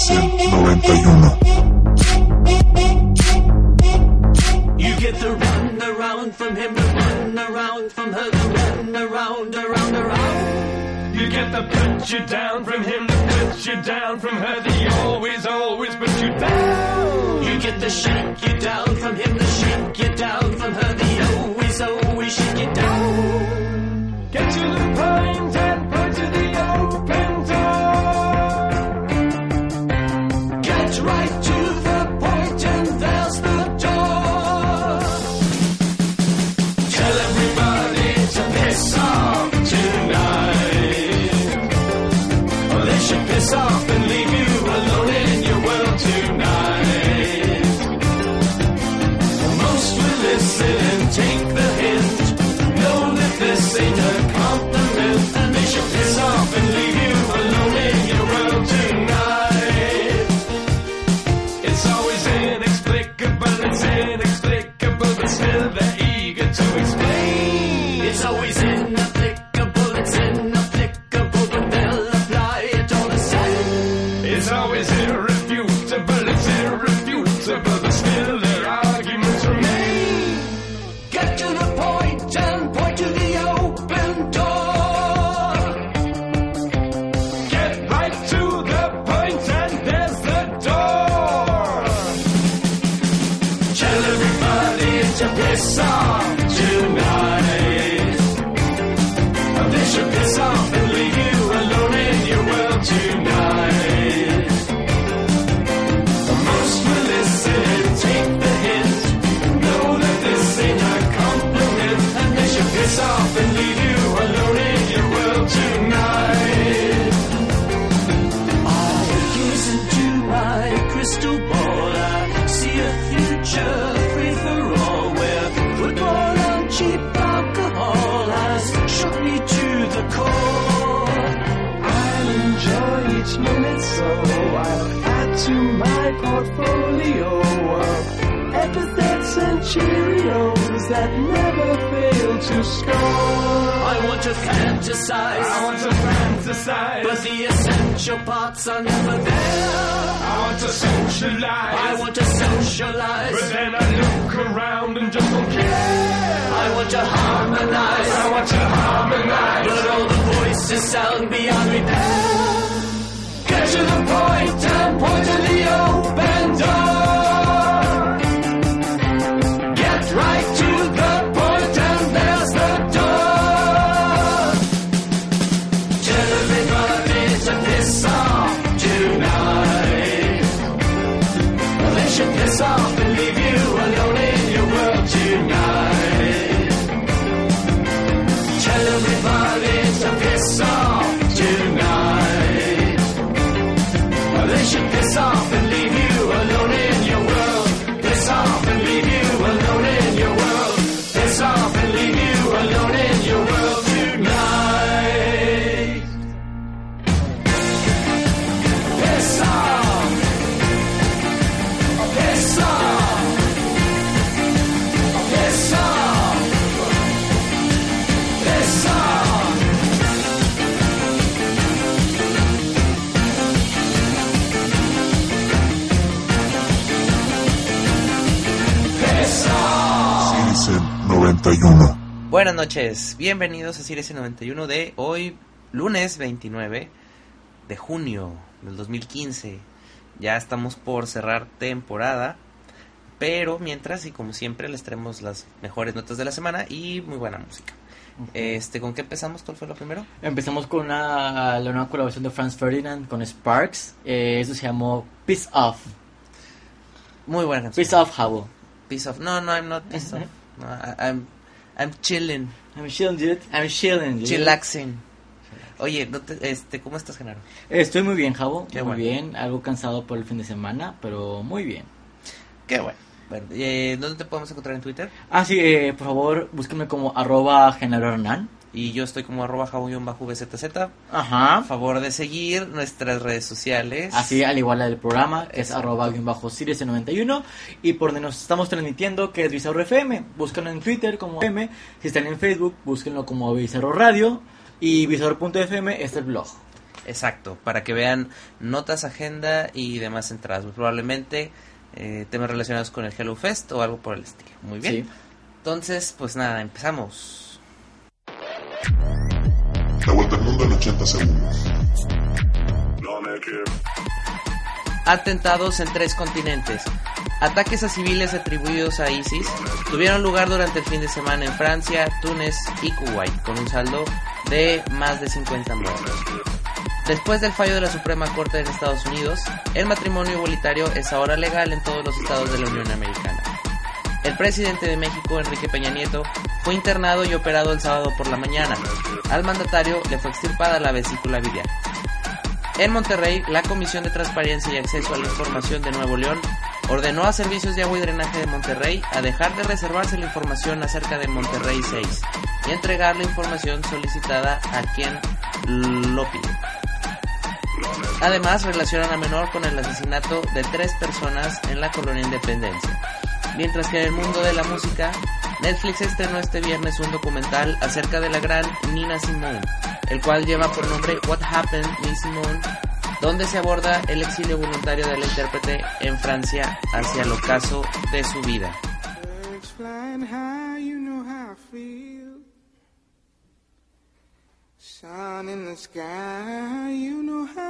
Citizen 91. You get the run around from him, the run around from her, the run around, around, around. You get the put you down from him, the put you down from her, the always, always put you down. You get the shake you down from him, the shake you down from her, the always, always shake you down. Get to the to score. I want to fantasize, I want to fantasize, but the essential parts are never there. I want to socialize, I want to socialize, but then I look around and just don't care. I want to harmonize. I want to harmonize, But all the voices sound beyond repair. Get to the point and point to the open door. Buenas noches, bienvenidos a Series 91 de hoy, lunes 29 de junio del 2015. Ya estamos por cerrar temporada, pero mientras y como siempre les traemos las mejores notas de la semana y muy buena música. Este, ¿con qué empezamos? ¿Cuál fue lo primero? Empezamos con una, la nueva colaboración de Franz Ferdinand con Sparks. Eh, eso se llamó Peace Off. Muy buena canción. Peace Off, Habo. Peace off. No, no, I'm not pissed off. No, I- I'm, I'm chilling, I'm chilling, dude. I'm chilling, dude. chillaxing. Oye, no te- este, ¿cómo estás, Genaro? Estoy muy bien, Javo. Qué muy bueno. bien. Algo cansado por el fin de semana, pero muy bien. Qué bueno. Bueno, eh, ¿Dónde te podemos encontrar en Twitter? Ah, sí, eh, por favor, búsquenme como arroba Genaro Hernán. Y yo estoy como arroba jabo-bzz. A Ajá. favor de seguir nuestras redes sociales. Así, al igual del programa, que es arroba bajo Sirius 91 Y por donde nos estamos transmitiendo, que es Bizarro FM. Búsquenlo en Twitter como FM. Si están en Facebook, búsquenlo como Bizarro Radio. Y Bizarro.fm es el blog. Exacto, para que vean notas, agenda y demás entradas. Muy probablemente eh, temas relacionados con el Hello Fest o algo por el estilo. Muy bien. Sí. Entonces, pues nada, empezamos. La vuelta al mundo en 80 segundos. Atentados en tres continentes. Ataques a civiles atribuidos a ISIS tuvieron lugar durante el fin de semana en Francia, Túnez y Kuwait, con un saldo de más de 50 muertos. Después del fallo de la Suprema Corte de Estados Unidos, el matrimonio igualitario es ahora legal en todos los estados de la Unión Americana. El presidente de México, Enrique Peña Nieto, fue internado y operado el sábado por la mañana. Al mandatario le fue extirpada la vesícula biliar. En Monterrey, la Comisión de Transparencia y Acceso a la Información de Nuevo León ordenó a Servicios de Agua y Drenaje de Monterrey a dejar de reservarse la información acerca de Monterrey 6 y entregar la información solicitada a quien lo pide. Además, relacionan a menor con el asesinato de tres personas en la colonia Independencia. Mientras que en el mundo de la música, Netflix estrenó este viernes un documental acerca de la gran Nina Simone, el cual lleva por nombre What Happened Miss Simone, donde se aborda el exilio voluntario de la intérprete en Francia hacia el ocaso de su vida. Sun in the sky, you know how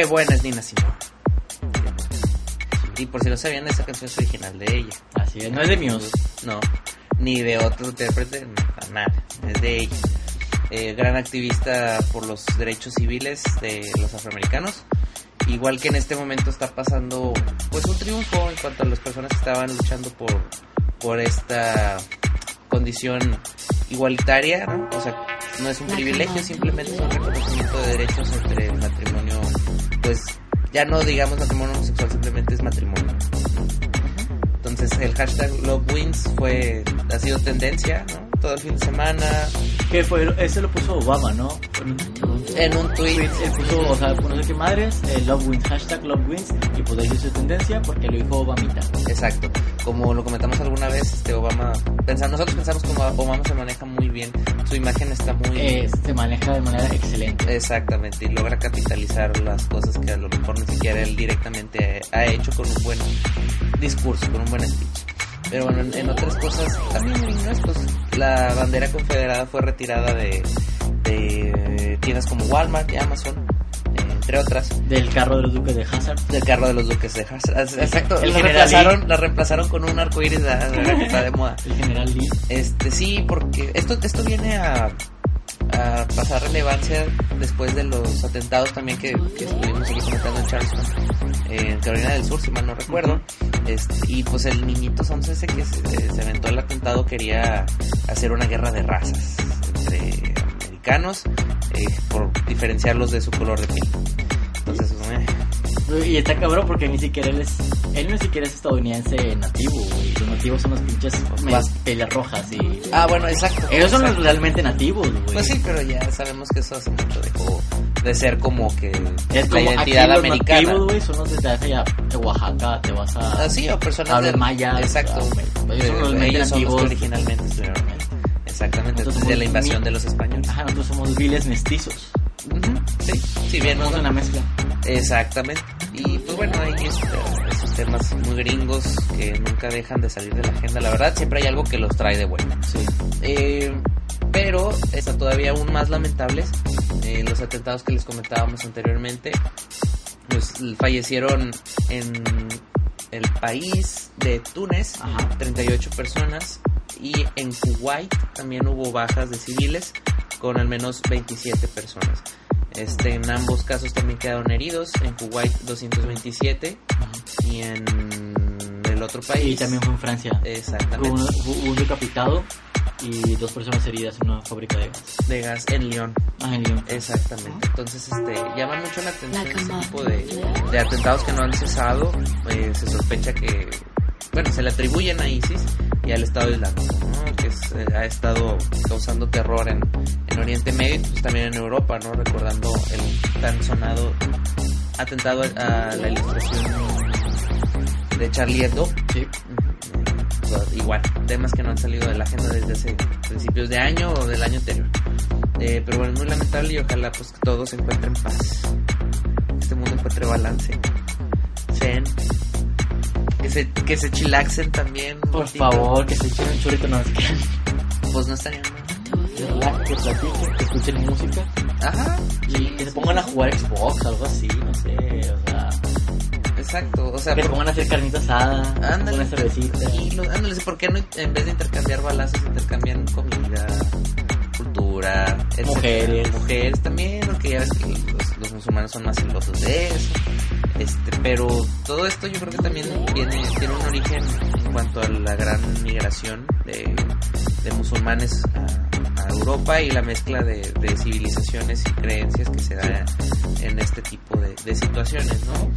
Qué buena es Nina Simone. Y por si no sabían, esa canción es original de ella. Así es, no es de Muse. No, ni de otro intérprete, nada, es de ella. eh, gran activista por los derechos civiles de los afroamericanos. Igual que en este momento está pasando pues un triunfo en cuanto a las personas que estaban luchando por, por esta condición igualitaria, ¿no? O sea, no es un privilegio, simplemente es un reconocimiento de derechos entre pues ya no digamos matrimonio homosexual, simplemente es matrimonio. Entonces el hashtag Love Wins fue, ha sido tendencia, ¿no? Todo el fin de semana, Que fue, ese lo puso Obama, ¿no? en un tweet. Él puso, o sea, no sé qué madres, eh, Love Wins, hashtag Love Wins, y pues ahí hizo tendencia porque lo dijo Obamita. Exacto. Como lo comentamos alguna vez, este Obama, pensamos, nosotros pensamos como Obama se maneja muy bien, su imagen está muy Eh, se maneja de manera excelente. exactamente y logra capitalizar las cosas que a lo mejor ni siquiera él directamente ha hecho con un buen discurso, con un buen speech. Pero bueno, en, en otras cosas también gringas, pues la bandera confederada fue retirada de, de tiendas como Walmart y Amazon, entre otras. Del carro de los duques de Hazard. Del carro de los duques de Hazard. Exacto, El la reemplazaron, la reemplazaron con un arco iris de, que está de moda. El general Lee. Este sí, porque esto, esto viene a, a pasar relevancia después de los atentados también que, que estuvimos aquí comentando en Charleston, eh, en Carolina del Sur, si mal no recuerdo. Este, y pues el niñito Sons ese que se, se aventó el atentado quería hacer una guerra de razas entre americanos eh, por diferenciarlos de su color de piel. Entonces, eh, Y está cabrón porque ni siquiera él es. Él ni siquiera es estadounidense nativo, güey. Los nativos son los pinches pelas rojas y. ah, bueno, exacto. Ellos son los exacto. realmente nativos, güey. Pues sí, pero ya sabemos que eso hace mucho dejó de ser como que Es la como identidad aquí los americana. nativos, güey, son los de de Oaxaca, te vas a. Ah, sí, o personas Hablan de maya. Exacto. güey. Ellos son los ellos son los nativos. que originalmente estuvieron. Exactamente, Nosotros desde la invasión de los españoles. Ajá, nosotros somos viles mestizos. Ujú, Sí, si bien Somos nos una mezcla. Exactamente. Y pues bueno, hay esos temas muy gringos que nunca dejan de salir de la agenda. La verdad, siempre hay algo que los trae de vuelta. Sí. Eh, pero está todavía aún más lamentables eh, los atentados que les comentábamos anteriormente. Pues fallecieron en el país de Túnez Ajá. 38 personas y en Kuwait también hubo bajas de civiles con al menos 27 personas. Este, en ambos casos también quedaron heridos, en Kuwait 227 y en el otro país Y también fue en Francia. Exactamente hubo un decapitado y dos personas heridas en una fábrica de gas. de gas en Lyon. Ah, en Lyon. Exactamente. Entonces, este, llama mucho la atención La este tipo de, de atentados que no han cesado. Eh, se sospecha que, bueno, se le atribuyen a ISIS y al Estado Islámico, ¿no? Que es, eh, ha estado causando terror en, en Oriente Medio y pues también en Europa, ¿no? Recordando el tan sonado atentado a la ilustración de Charlie Hebdo. Sí. Eh, Igual, temas que no han salido de la agenda desde hace principios de año o del año anterior. Eh, pero bueno, es muy lamentable y ojalá pues que todos encuentren paz. Este mundo encuentre balance. Que se, que se chilaxen también. Por ratito. favor, que se echen un churrito, no se queden. Pues no estaría mal. Que relajen, que platiquen, que escuchen música. Ajá. Y que se pongan a jugar Xbox, algo así, no sé. O sea, Exacto. O sea, que se pongan a hacer carnita asada, Ándale. una cervecita. Y los- ándale, ¿por qué no en vez de intercambiar balazos intercambian comida, Mujeres. Mujeres también, porque ya ves que los, los musulmanes son más celosos de eso. Este, pero todo esto yo creo que también viene, tiene un origen en cuanto a la gran migración de, de musulmanes a, a Europa y la mezcla de, de civilizaciones y creencias que se da en este tipo de, de situaciones, ¿no?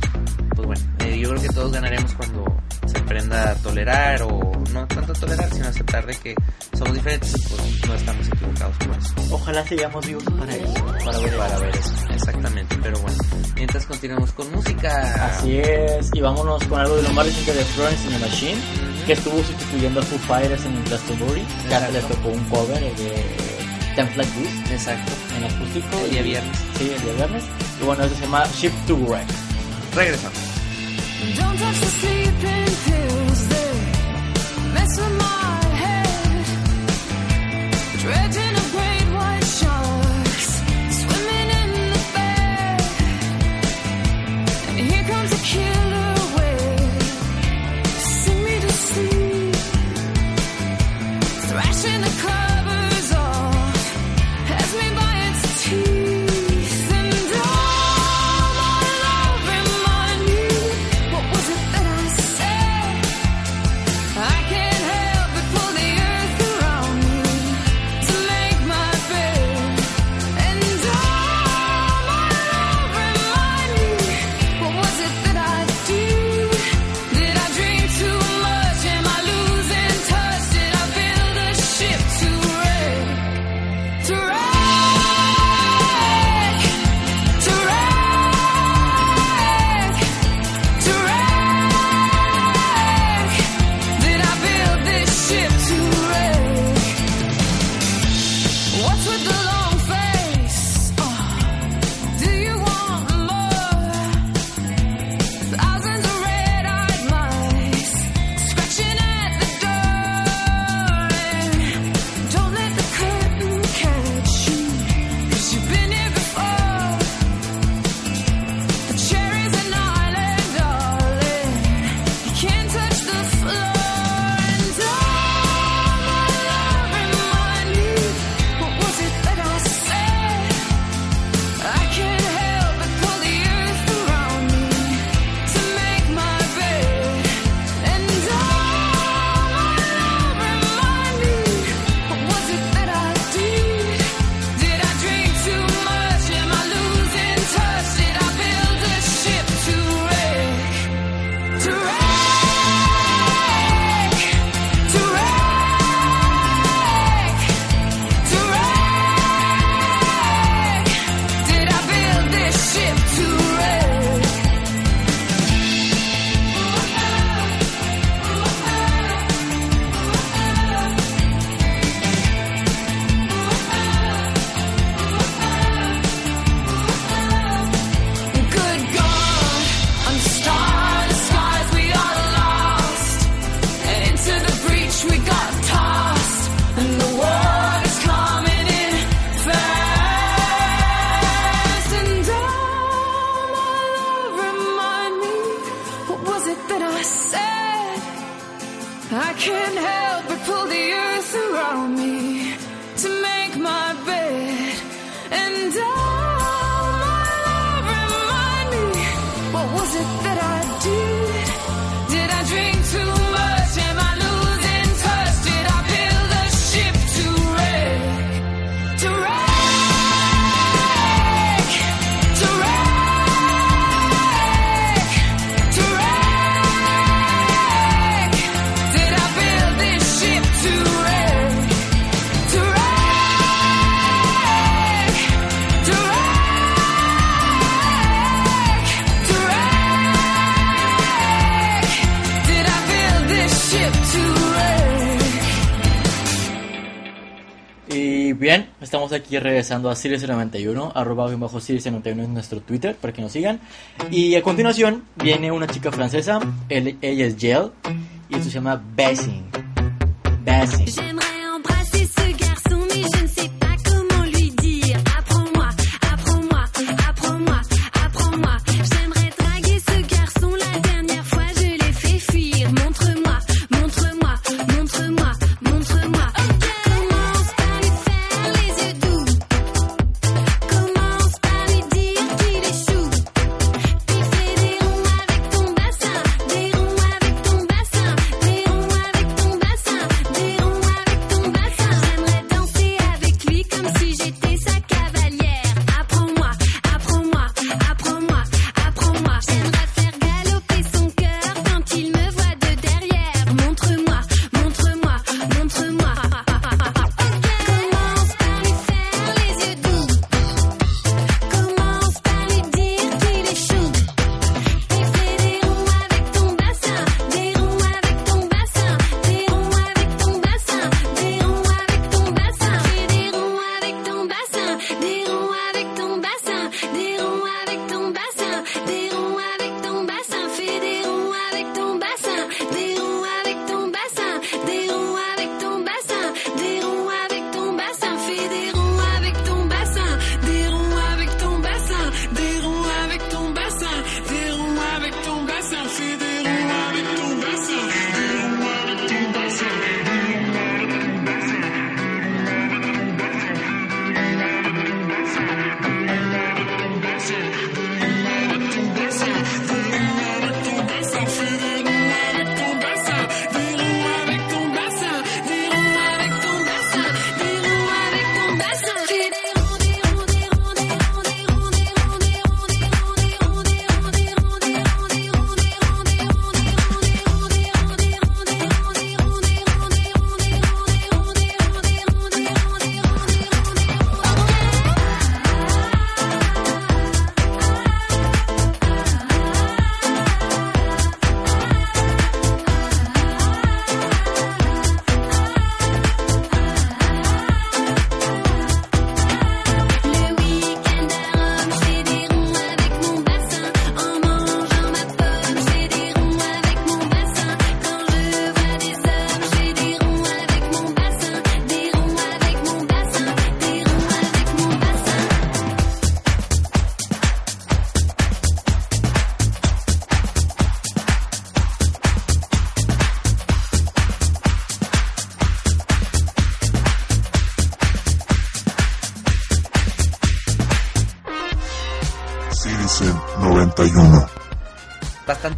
Pues bueno, eh, yo creo que todos ganaremos cuando se aprenda a tolerar o no tanto tolerar, sino aceptar de que somos diferentes y pues no estamos equivocados por eso. Ojalá sigamos vivos para eso, para ver, Para ver eso, exactamente, pero bueno, mientras continuamos con música. Así es, y vámonos con algo de lo más reciente de Florence in the Machine, que estuvo sustituyendo a Foo Fighters en Glastonbury. Ya Exacto. les tocó un cover de Like This Exacto. en acústico. El día viernes. Sí, el día viernes. Y bueno, eso se llama Shift to Wreck. Regresamos. Don't touch the sleeping said I can't help but pull the earth around me to make my bed. Estamos aquí regresando a Sirius91, arroba bien bajo Sirius91 en nuestro Twitter para que nos sigan. Y a continuación viene una chica francesa, ella es Jill, y se llama Bassing. Bassing.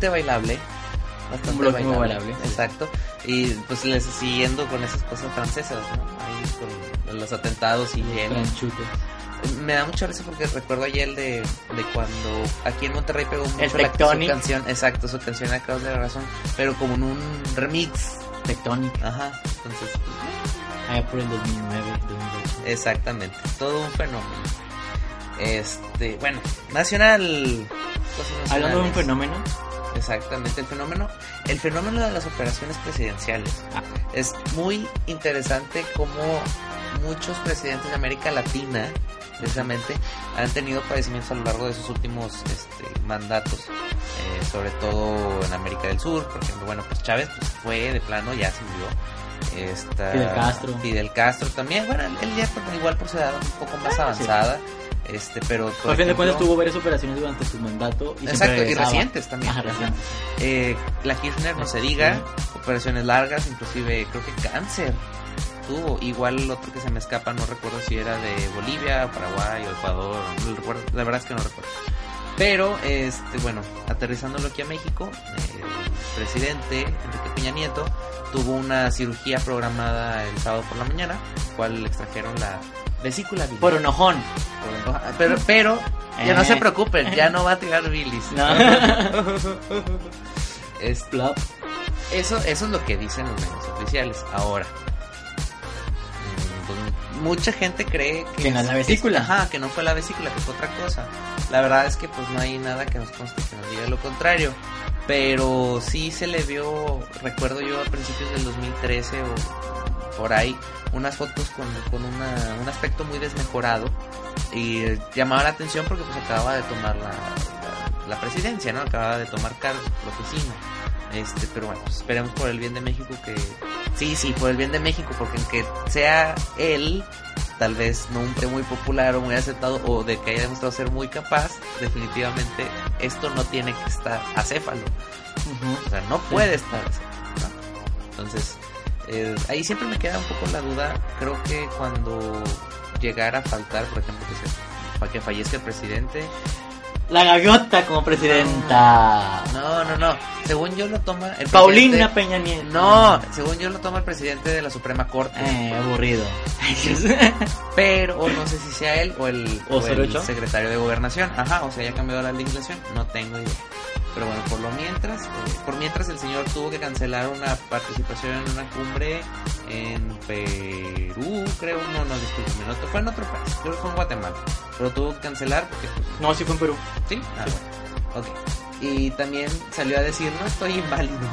Bastante bailable. Un Bastante bloque muy bailable. Exacto. Y pues les siguiendo con esas cosas francesas, ¿no? Ahí con los atentados y. Franchute. Me da mucha risa porque recuerdo ayer de, de cuando aquí en Monterrey pegó mucho la, su canción, exacto, su canción Acabas de la razón, pero como en un remix. Tectonic. Ajá, entonces, Allá por el 2009, 2008. exactamente, todo un fenómeno. Este, bueno, nacional. Hablando de un fenómeno, Exactamente, el fenómeno, el fenómeno de las operaciones presidenciales. Ah. Es muy interesante cómo muchos presidentes de América Latina, precisamente, han tenido padecimientos a lo largo de sus últimos este, mandatos, eh, sobre todo en América del Sur, por ejemplo, bueno, pues Chávez pues, fue de plano, ya se murió. Esta, Fidel Castro. Fidel Castro también, bueno, él ya por- igual por su edad un poco más Ah, sí. Este, pero por Al fin de cuentas tuvo varias operaciones durante su mandato. Y Exacto, y recientes también. Ajá, recientes. Eh, la Kirchner, no se diga, operaciones largas, inclusive creo que cáncer tuvo. Igual el otro que se me escapa, no recuerdo si era de Bolivia, Paraguay o Ecuador, no recuerdo, la verdad es que no recuerdo. Pero, este, bueno, aterrizándolo aquí a México, el presidente Enrique Peña Nieto tuvo una cirugía programada el sábado por la mañana, cual le extrajeron la vesícula biliar. Por enojón. Por- Pero, pero, ya no Eh. se preocupen, ya no va a tirar bilis. No. Es- Plop. eso, eso es lo que dicen los medios oficiales. Ahora, pues, mucha gente cree que, Que no es la vesícula. ajá, que no fue la vesícula, que fue otra cosa. La verdad es que pues no hay nada que nos conste que nos diga lo contrario. Pero sí se le vio, recuerdo yo a principios del 2013 o por ahí, unas fotos con, con una- un aspecto muy desmejorado. Y eh, llamaba la atención porque pues acababa de tomar la, la, la presidencia, ¿no? Acababa de tomar cargo, la oficina. Este, pero bueno, pues, esperemos por el bien de México que... Sí, sí, por el bien de México, porque aunque sea él, tal vez no un muy popular o muy aceptado, o de que haya demostrado ser muy capaz, definitivamente esto no tiene que estar acéfalo. O sea, no puede estar acéfalo, ¿no? Entonces, eh, ahí siempre me queda un poco la duda. Creo que cuando llegara a faltar, por ejemplo, que, se, para que fallezca el presidente, La gaviota como presidenta. no, no, no. Según yo lo toma el Paulina Peña Nieto. No, según yo lo toma el presidente de la Suprema Corte. Eh, aburrido. Pero, o no sé si sea él o el, ¿O o el secretario de Gobernación. Ajá, o sea, ya cambiado la legislación. No tengo idea. Pero bueno, por lo mientras, eh, por mientras el señor tuvo que cancelar una participación en una cumbre en Perú, creo. No, no, discúlpeme, no, fue en otro país. Creo que fue en Guatemala. Pero tuvo que cancelar porque, pues, No, sí fue en Perú. sí. Ah, bueno. Ok. Y también salió a decir, no estoy inválido.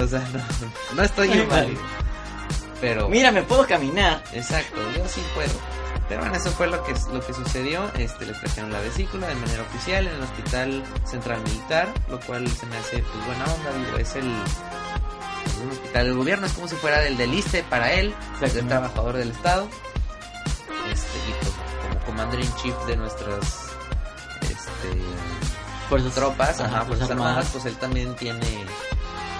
O sea, no, no estoy inválido. Pero... Mira, me puedo caminar. Exacto, yo sí puedo. Pero bueno, eso fue lo que, lo que sucedió. Este, le trajeron la vesícula de manera oficial en el Hospital Central Militar, lo cual se me hace pues buena onda. Digo, es el, es un hospital del gobierno, es como si fuera del del ISSSTE para él, es el trabajador del Estado. Este, y pues como commander in chief de nuestras este, sus tropas, ajá, Ajá, Fuerzas Fuerzas Armadas, Armadas. pues él también tiene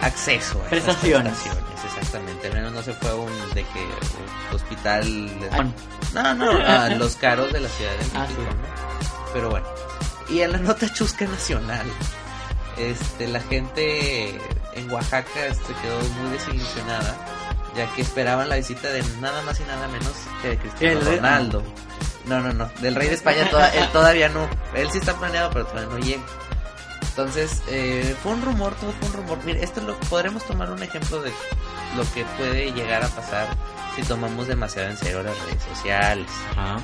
acceso a Prestaciones. prestaciones, exactamente. Al menos no se fue un de que un hospital Ah, no, no, a los caros de la Ciudad de México, Ah, sí. ¿no? Pero bueno. Y en la nota chusca nacional, este, la gente en Oaxaca este, quedó muy desilusionada, ya que esperaban la visita de nada más y nada menos que de Cristiano Ronaldo. No, no, no, del rey de España toda- él todavía no, él sí está planeado, pero todavía no llega. Entonces, eh, fue un rumor, todo fue un rumor. Mire, esto lo podremos tomar un ejemplo de lo que puede llegar a pasar si tomamos demasiado en serio las redes sociales. Ajá.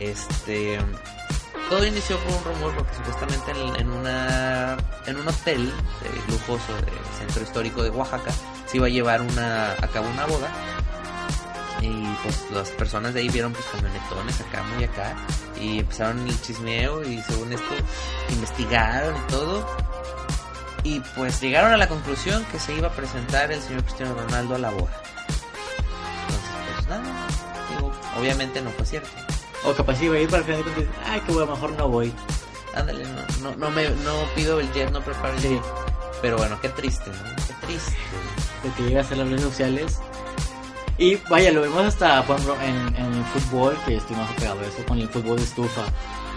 Este todo inició por un rumor porque supuestamente en, en una en un hotel eh, lujoso del centro histórico de Oaxaca se iba a llevar una a cabo una boda y pues las personas de ahí vieron pues camionetones acá muy acá y empezaron el chismeo y según esto investigaron y todo y pues llegaron a la conclusión que se iba a presentar el señor Cristiano Ronaldo a la boda entonces pues nada digo obviamente no fue cierto O capaz iba a ir para el final de cuentas. Ay, que bueno, mejor no voy. Ándale, no, no, no, me, no pido el jet, no preparo el Sí. jet. Pero bueno, qué triste, ¿no? Qué triste. Porque llega a las redes sociales. Y vaya, lo vemos hasta por ejemplo, en, en el fútbol, que estoy más apegado a eso, con el fútbol de estufa.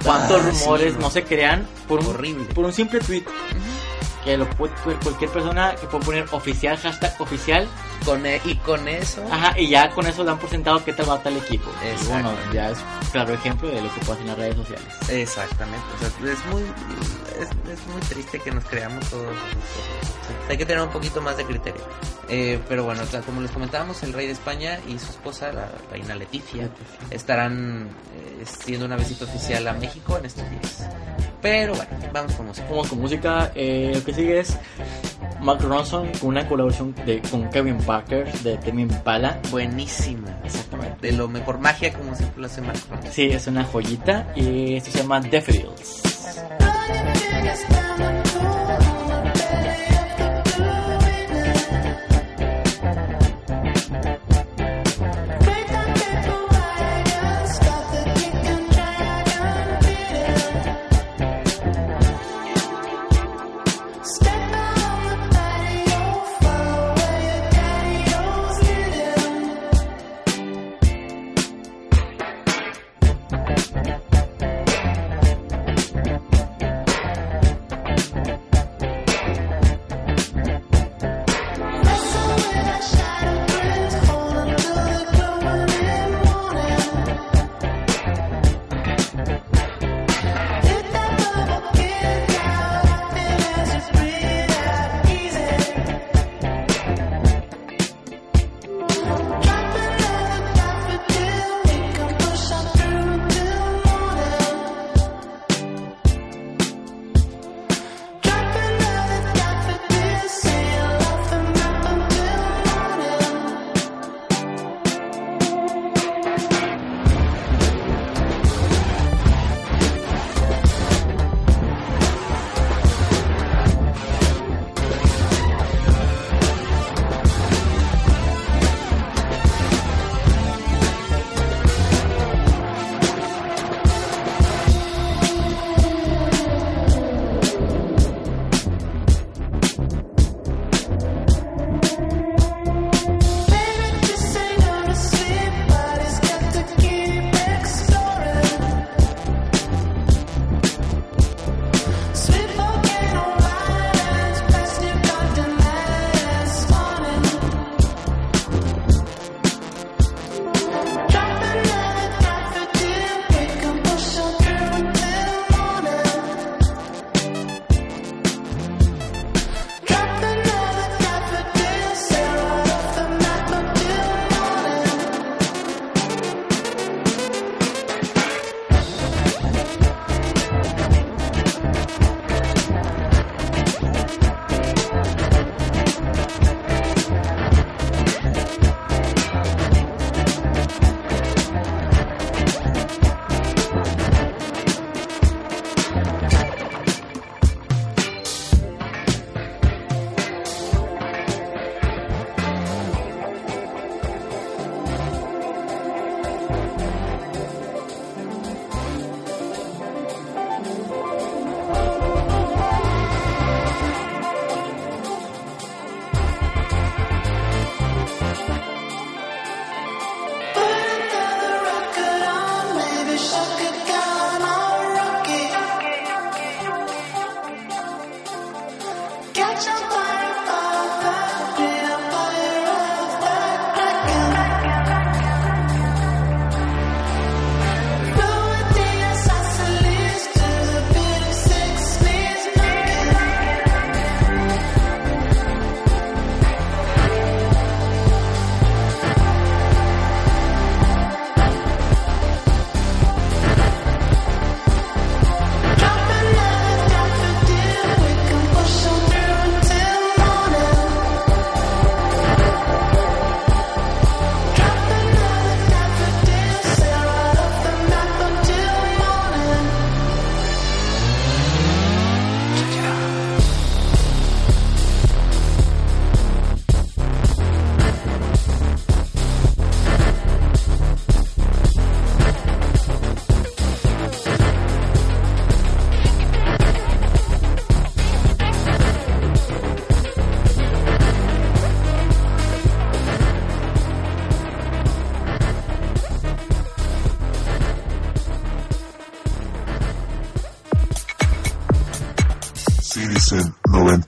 ¿Cuántos Ah, rumores no. no se crean por un, Horrible. por un simple tweet? Que lo puede cualquier persona que puede poner oficial, hashtag oficial. Con e- y con eso, Ajá, y ya con eso dan por sentado que tal va tal equipo. Y bueno, ya es claro ejemplo de lo que pasa en las redes sociales. exactamente. O sea, es muy, es, es muy triste que nos creamos todos hay que tener un poquito más de criterio. Eh, pero bueno, como les comentábamos, el rey de España y su esposa, la reina Leticia, estarán eh, haciendo una visita oficial a México en estos días. Pero bueno, vamos con música. Vamos con música. Eh, lo que sigue es Mark Ronson con una colaboración de, con Kevin Parker de Temi Impala. Buenísima. Exactamente. De lo mejor magia, como siempre lo hace Mark Ronson. Sí, es una joyita y esto se llama Daffodils.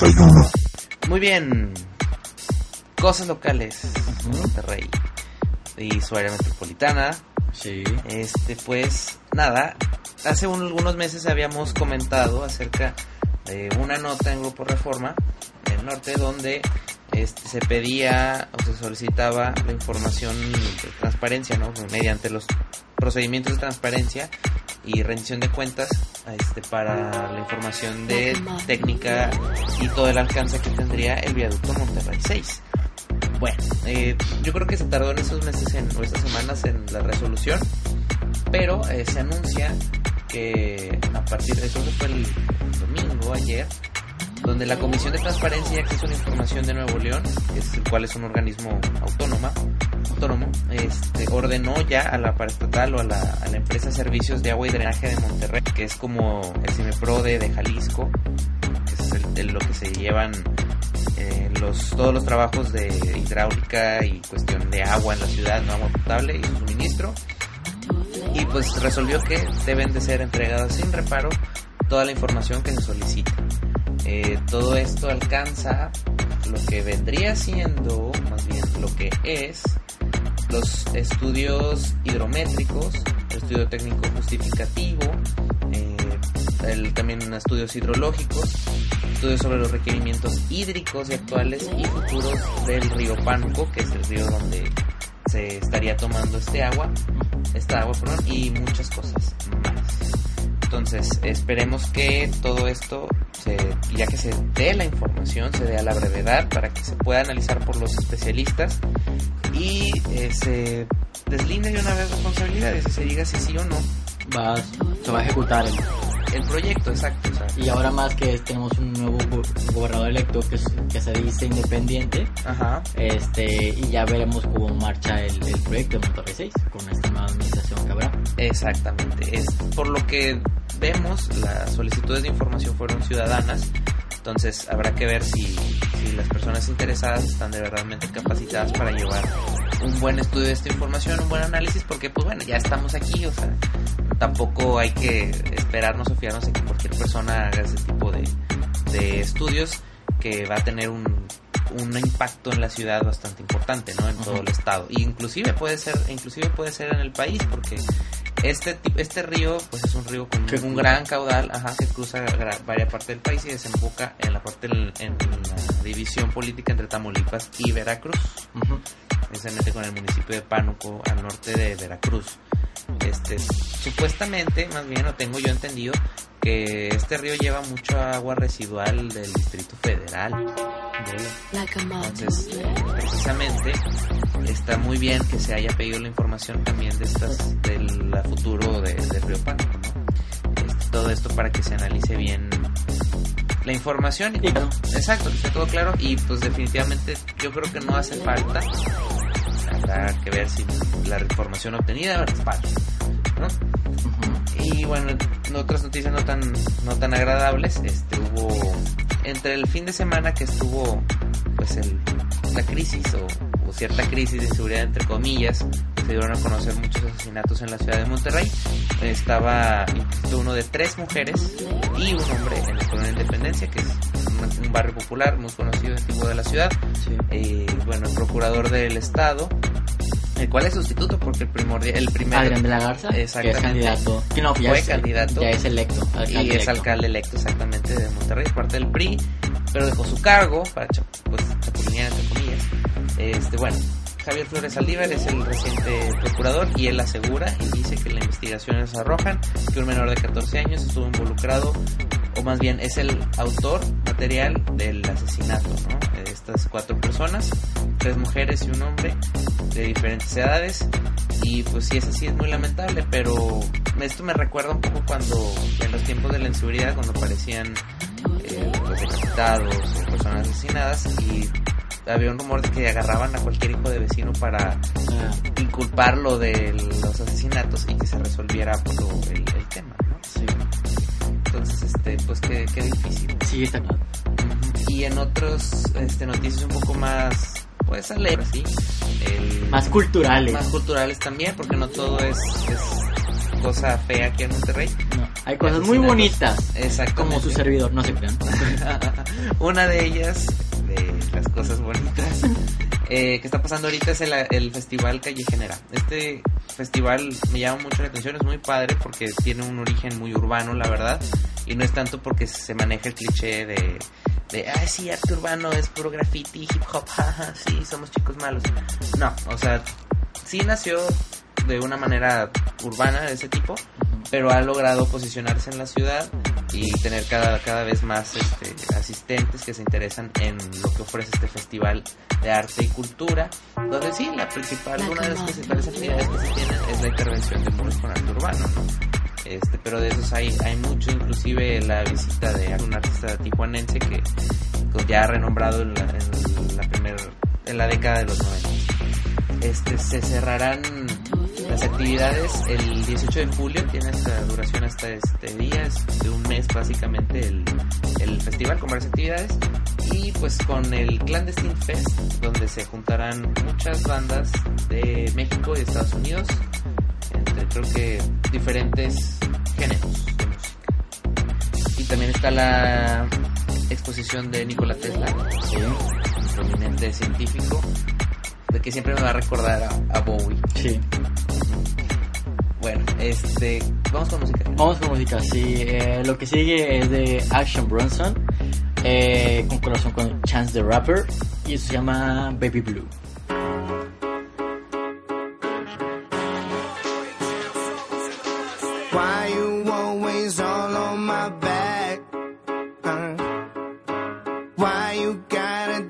91. Muy bien. Cosas locales. Monterrey. Y su área metropolitana. Sí. Este, pues, nada. Hace un- algunos meses habíamos comentado acerca de una nota en Grupo Reforma del Norte donde este, se pedía o se solicitaba la información de transparencia, ¿no? Mediante los procedimientos de transparencia y rendición de cuentas este, para la información de técnica y todo el alcance que tendría el viaducto Monterrey 6. Bueno, eh, yo creo que se tardó en esos meses en, o estas semanas en la resolución, pero eh, se anuncia que a partir de eso fue el domingo, ayer, donde la Comisión de Transparencia y Acceso a la Información de Nuevo León, que es el cual es un organismo autónoma, autónomo, este, ordenó ya a la paraestatal o a la, a la empresa Servicios de Agua y Drenaje de Monterrey, que es como el CIMEPRODE de Jalisco, que es el- lo que se llevan eh, los, todos los trabajos de hidráulica y cuestión de agua en la ciudad, no agua potable y su suministro. Y pues resolvió que deben de ser entregadas sin reparo toda la información que se solicita. Eh, todo esto alcanza lo que vendría siendo, más bien lo que es, los estudios hidrométricos, el estudio técnico justificativo, eh, también estudios hidrológicos, estudios sobre los requerimientos hídricos actuales y futuros del río Pánuco, que es el río donde se estaría tomando este agua, esta agua, perdón, y muchas cosas. Entonces, esperemos que todo esto, se, ya que se dé la información, se dé a la brevedad para que se pueda analizar por los especialistas y eh, se deslinde de una vez responsabilidades y se diga si sí o no Va, se va a ejecutar el, el proyecto, exacto. o sea, Y ahora más que tenemos un nuevo go- gobernador electo que, es- que se dice independiente, ajá, este y ya veremos cómo marcha el, el proyecto de Monterrey 6 con esta nueva administración que habrá. exactamente. Es por lo que vemos, las solicitudes de información fueron ciudadanas. Entonces habrá que ver si, si las personas interesadas están de verdadmente capacitadas para llevar un buen estudio de esta información, un buen análisis, porque pues bueno, ya estamos aquí, o sea, tampoco hay que esperarnos o fiarnos en que cualquier persona haga ese tipo de, de estudios que va a tener un, un impacto en la ciudad bastante importante, ¿no? En todo el estado. Y inclusive puede ser, inclusive puede ser en el país, porque este este río pues es un río con un gran caudal ajá, que cruza varias partes del país y desemboca en la parte del- en la división política entre Tamaulipas y Veracruz. Precisamente con el municipio de Pánuco al norte de Veracruz. Este supuestamente más bien lo tengo yo entendido que este río lleva mucho agua residual del distrito federal entonces, precisamente, está muy bien que se haya pedido la información también de estas, del futuro de, de Río ¿no? Este, todo esto para que se analice bien la información. Y, Y claro. Exacto, que esté todo claro. Y pues definitivamente yo creo que no hace falta. Habrá que ver si la información obtenida respalda, ¿no? Y bueno, en otras noticias no tan, no tan agradables, este hubo entre el fin de semana que estuvo pues el, la crisis o, o cierta crisis de seguridad entre comillas, se dieron a conocer muchos asesinatos en la ciudad de Monterrey. Estaba uno de tres mujeres y un hombre en la colonia Independencia, que es un, un barrio popular muy conocido antiguo de la ciudad. Sí. Eh, bueno, el procurador del estado, el cual es sustituto porque el primordial, el primer Adrián de la Garza, que es Exactamente. candidato, que no, ya Fue es, candidato. ya es electo, y es alcalde electo exactamente de Monterrey, parte del PRI, pero dejó su cargo para pues, chapulinear entre comillas. Este, bueno, Javier Flores Saldívar es el reciente procurador y él asegura y dice que las investigaciones arrojan que un menor de 14 años estuvo involucrado, o más bien es el autor material del asesinato, ¿no? De estas cuatro personas, tres mujeres y un hombre de diferentes edades. Y pues sí, es así, es muy lamentable, pero esto me recuerda un poco cuando, en los tiempos de la inseguridad, cuando aparecían eh, pues, o personas asesinadas y había un rumor de que agarraban a cualquier hijo de vecino para Ah, inculparlo de los asesinatos y que se resolviera pues, lo- el, el tema. Entonces, este, pues qué, qué difícil. Sí, está claro. Y en otros este, noticias un poco más, pues alegres, ¿sí? El- Más culturales. más culturales también, porque no todo es, es cosa fea aquí en Monterrey. No. Hay cosas muy bonitas. Exactamente. Como su servidor, no se crean. Una de ellas, de las cosas bonitas, eh, que está pasando ahorita es el, el Festival Calle Genera. Este festival me llama mucho la atención, es muy padre porque tiene un origen muy urbano, la verdad, y no es tanto porque se maneja el cliché de, de ay, sí, arte urbano es puro graffiti, hip hop, jaja, sí, somos chicos malos. No, o sea, sí nació de una manera urbana de ese tipo, pero ha logrado posicionarse en la ciudad y tener cada, cada vez más este, asistentes que se interesan en lo que ofrece este festival de arte y cultura, donde sí, la principal, una de las principales actividades que se tienen es la intervención de muros con arte urbano, ¿no? Este, pero de esos hay, hay mucho, inclusive la visita de un artista tijuanense que pues, ya renombrado en la, en la primer, en la década de los 90 este, se cerrarán las actividades el 18 de julio, tiene duración hasta este día, es de un mes básicamente el, el festival con varias actividades y pues con el Clandestine Fest donde se juntarán muchas bandas de México y Estados Unidos entre creo que diferentes géneros. Y también está la exposición de Nikola Tesla, prominente científico de que siempre me va a recordar a, Bowie. Bueno, este, vamos con música. Vamos con música, sí. eh, lo que sigue es de Action Bronson, eh, con colaboración con Chance the Rapper, y eso se llama Baby Blue. Why you always all on my back? Uh, why you gotta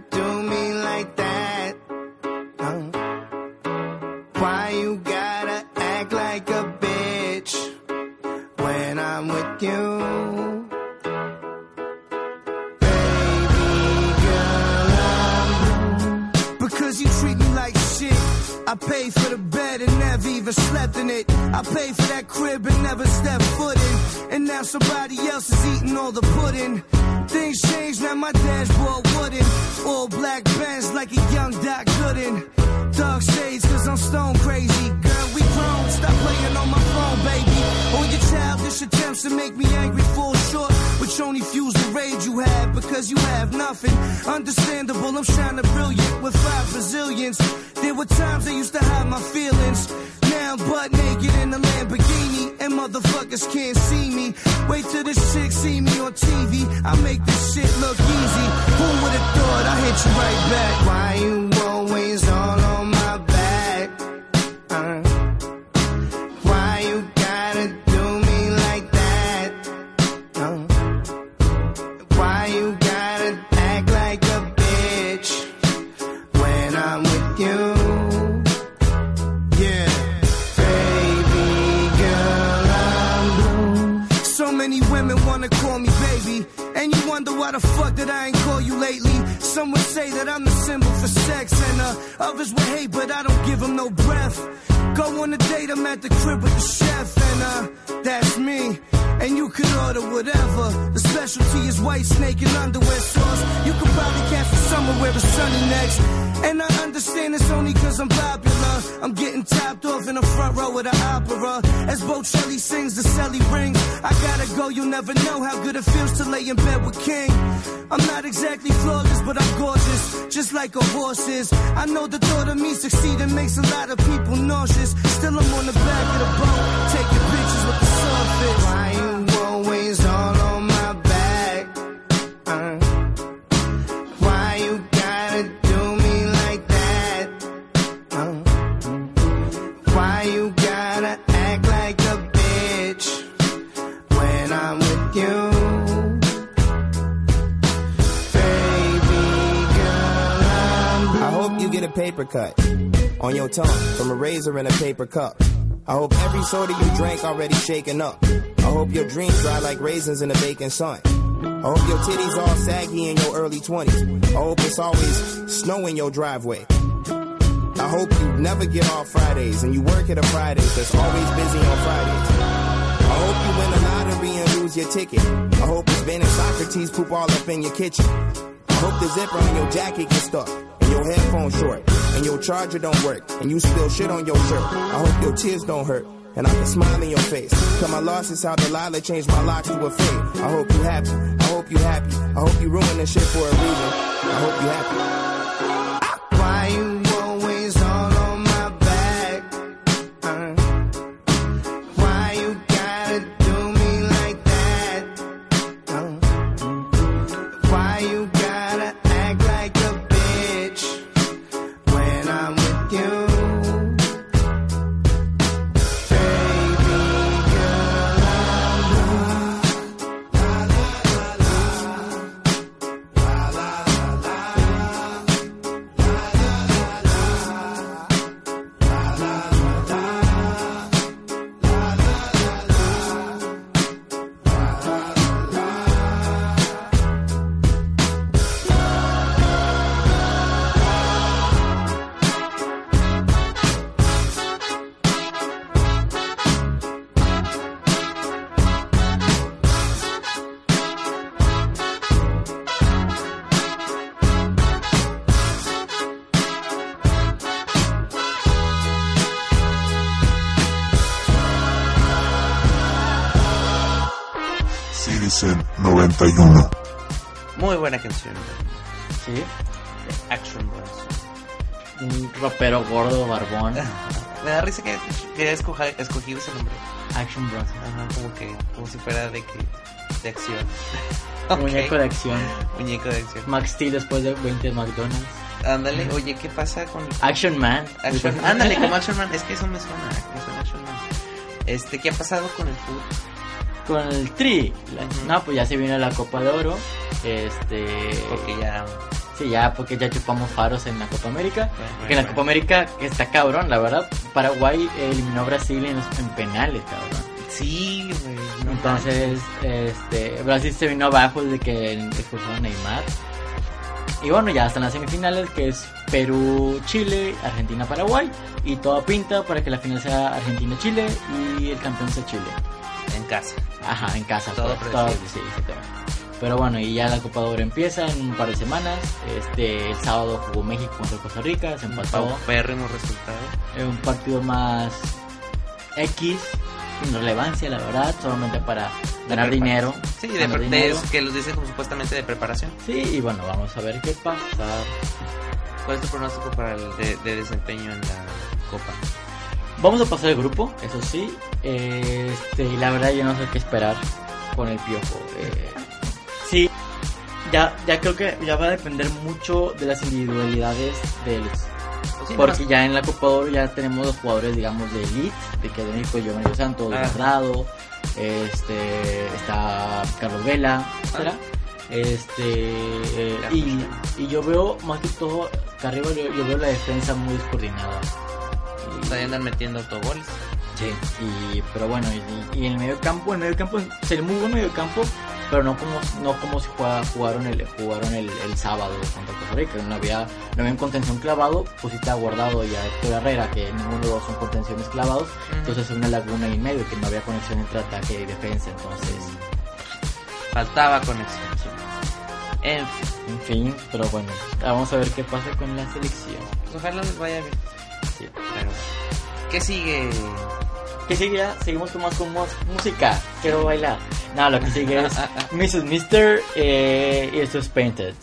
it. I pay for that crib and never stepped foot in. And now somebody else is eating all the pudding. Things change, now my dad's dashboard wooden. All black bands like a young Doc Gooden. Dark shades, cause I'm stone crazy. Girl, we grown, stop playing on my phone, baby. All your childish attempts to make me angry fall short, which only fuels the rage you have because you have nothing. Understandable, I'm shining brilliant with five Brazilians. There were times I used to hide my feelings. Now I'm butt naked in a Lamborghini, and motherfuckers can't see me. Wait till this chick see me on TV. I make this shit look easy. Who would've thought I hit you right back? Why you always on that I ain't call you lately. Some would say that I'm the symbol for sex, and uh, others would hate, but I don't give them no breath. Go on a date, I'm at the crib with the chef, and uh, that's me. And you could order whatever. The specialty is white snake and underwear sauce. Probably catch me somewhere where it's sunny next. And I understand it's only cause I'm popular. I'm getting topped off in the front row of the opera. As Bocelli sings, the celly rings. I gotta go, you'll never know how good it feels to lay in bed with King. I'm not exactly flawless, but I'm gorgeous, just like a horse is. I know the thought of me succeeding makes a lot of people nauseous. Still, I'm on the back of the boat, taking pictures with the sawfish. Why you always on paper cut on your tongue from a razor and a paper cup. I hope every soda you drank already shaken up. I hope your dreams dry like raisins in the baking sun. I hope your titties all saggy in your early 20s. I hope it's always snow in your driveway. I hope you never get off Fridays and you work at a Fridays that's always busy on Fridays. I hope you win the lottery and lose your ticket. I hope it's Ben and Socrates poop all up in your kitchen. I hope the zipper on your jacket gets stuck your headphones short and your charger don't work and you spill shit on your shirt. I hope your tears don't hurt and I can smile in your face. Cut my losses out Delilah, changed my locks to a fade. I hope you happy. I hope you happy. I hope you ruin this shit for a reason. I hope you happy. Why you 91. Muy buena canción. Sí. Action Bros. Un rapero gordo, barbón. Me da risa que, que escoja- escogido ese nombre. Action Bros. Ajá, como que, como si fuera de que, de acción. Muñeco de acción. Muñeco de acción. Max Steel después de 20 McDonald's. Ándale, oye, ¿qué pasa con Action Man. Action? Ándale, como Action Man. Es que eso me suena, me suena Action Man. Este, ¿qué ha pasado con el fútbol? Con el Tri. La-. No, pues ya se viene la Copa de Oro. Este. Porque ya. Sí, ya, porque ya chupamos faros en la Copa América. Bueno, Que en la. Copa América está cabrón, la verdad. Paraguay eliminó a Brasil en, los- en penales, cabrón. Sí, güey. no Entonces, este, Brasil se vino abajo desde que expulsaron a Neymar. Y bueno, ya están las semifinales, que es Perú-Chile, Argentina-Paraguay. Y todo pinta para que la final sea Argentina-Chile y el campeón sea Chile. En casa. Ajá, en casa. Todo pues, predecible. sí. Pero bueno, y ya la Copa de Oro empieza en un par de semanas. Este, el sábado jugó México contra Costa Rica, se empató. Paupérrimo resultado. Es un partido más X, sin relevancia, la verdad, solamente para ganar dinero. Sí, de, ganar dinero. que los dicen como supuestamente de preparación. Sí, y bueno, vamos a ver qué pasa. ¿Cuál es tu pronóstico para el de, de desempeño en la Copa? Vamos a pasar el grupo, eso sí. Este, y la verdad yo no sé qué esperar con el piojo. Eh, sí, ya, ya creo que ya va a depender mucho de las individualidades de los Pues sí, Porque ya en la Copa Oro ya tenemos los jugadores, digamos, de elite, de que de México, Giovanni Santos, Ah. Guardado, este, está Carlos Vela, etcétera. Este, eh, y, Vela. y yo veo más que todo que arriba yo, yo veo la defensa muy descoordinada. Y- Todavía andan metiendo autogoles. Sí, y, pero bueno, y, y en el medio campo, en el medio campo sería muy buen medio campo, pero no como, no como si jugaron el, jugaron el, el sábado contra Costa Rica, no había, no había un contención clavado, pusiste a Guardado y a Héctor Herrera, que ninguno de los son contenciones clavados, entonces hay una laguna en medio, que no había conexión entre ataque y defensa, entonces, Faltaba conexión. En fin, en fin, pero bueno, vamos a ver qué pasa con la selección. pues ojalá les vaya bien. Sí. ¿qué sigue? ¿Qué sigue? ya? Seguimos con más con más música. Quiero bailar. No, lo que sigue es Mrs. Mister eh, y esto es Painted.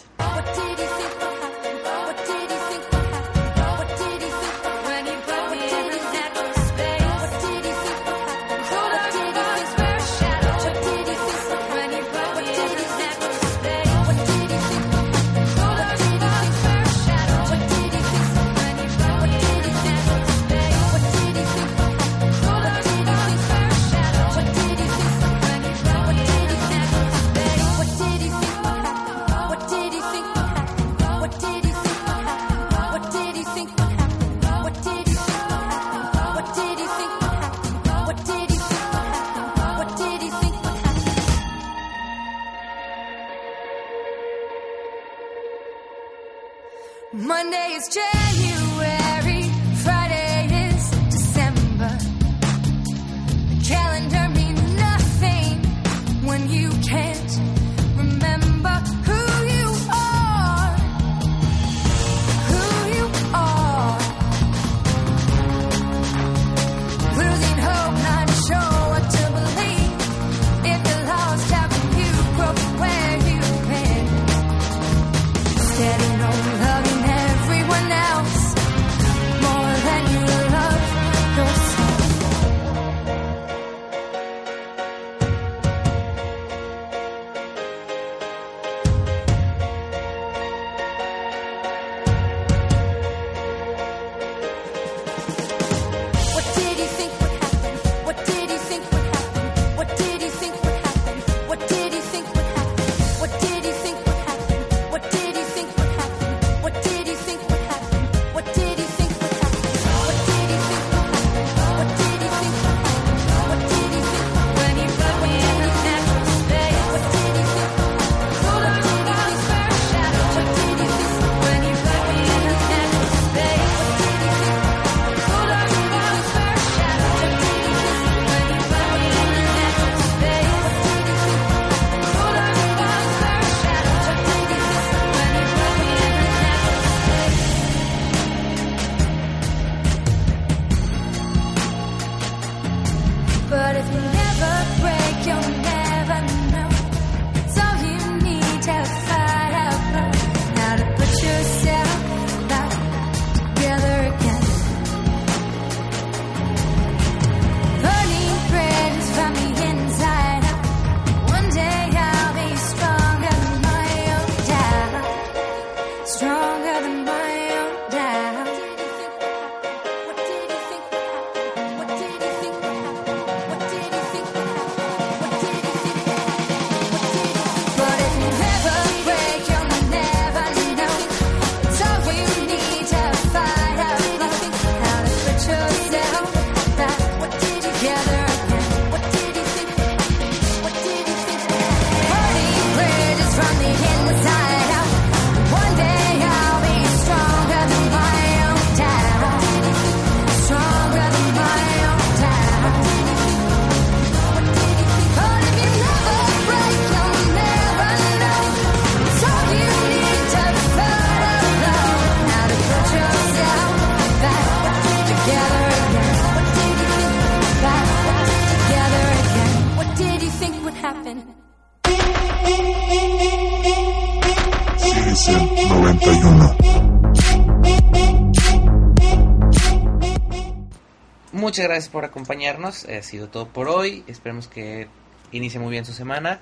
Muchas gracias por acompañarnos. Ha sido todo por hoy. Esperemos que inicie muy bien su semana.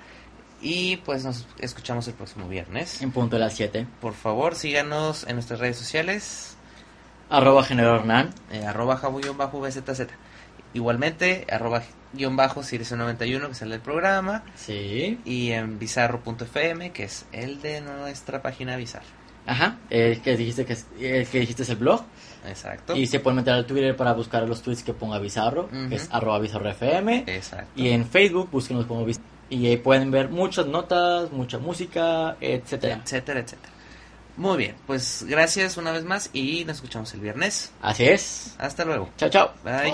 Y pues nos escuchamos el próximo viernes. En punto de las 7. Por favor, síganos en nuestras redes sociales. Arroba General Hernán. eh, arroba jabu-bzz. Igualmente, arroba guion bajo Sirius 91 que sale el programa. Sí. Y en bizarro.fm que es el de nuestra página Bizarro. Ajá. El que dijiste que es, el que dijiste es el blog. Exacto. Y se pueden meter al Twitter para buscar los tweets que ponga Bizarro, que es arroba Bizarro FM. Exacto. Y en Facebook búsquenos como Bizarro. Y ahí pueden ver muchas notas, mucha música, etcétera. etcétera, etcétera. Muy bien, pues gracias una vez más y nos escuchamos el viernes. Así es. Hasta luego. Chao, chao. Bye.